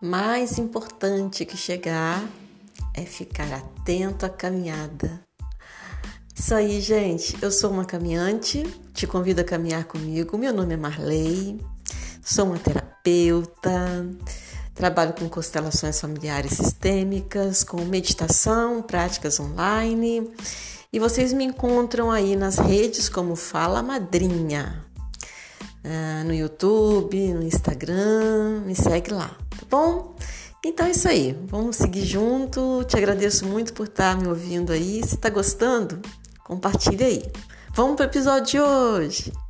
mais importante que chegar é ficar atento à caminhada. Isso aí, gente. Eu sou uma caminhante, te convido a caminhar comigo. Meu nome é Marley, sou uma terapeuta, trabalho com constelações familiares sistêmicas, com meditação, práticas online. E vocês me encontram aí nas redes como Fala Madrinha. Ah, no YouTube, no Instagram, me segue lá, bom? Então é isso aí, vamos seguir junto. Te agradeço muito por estar me ouvindo aí. Se está gostando, compartilha aí. Vamos para o episódio de hoje.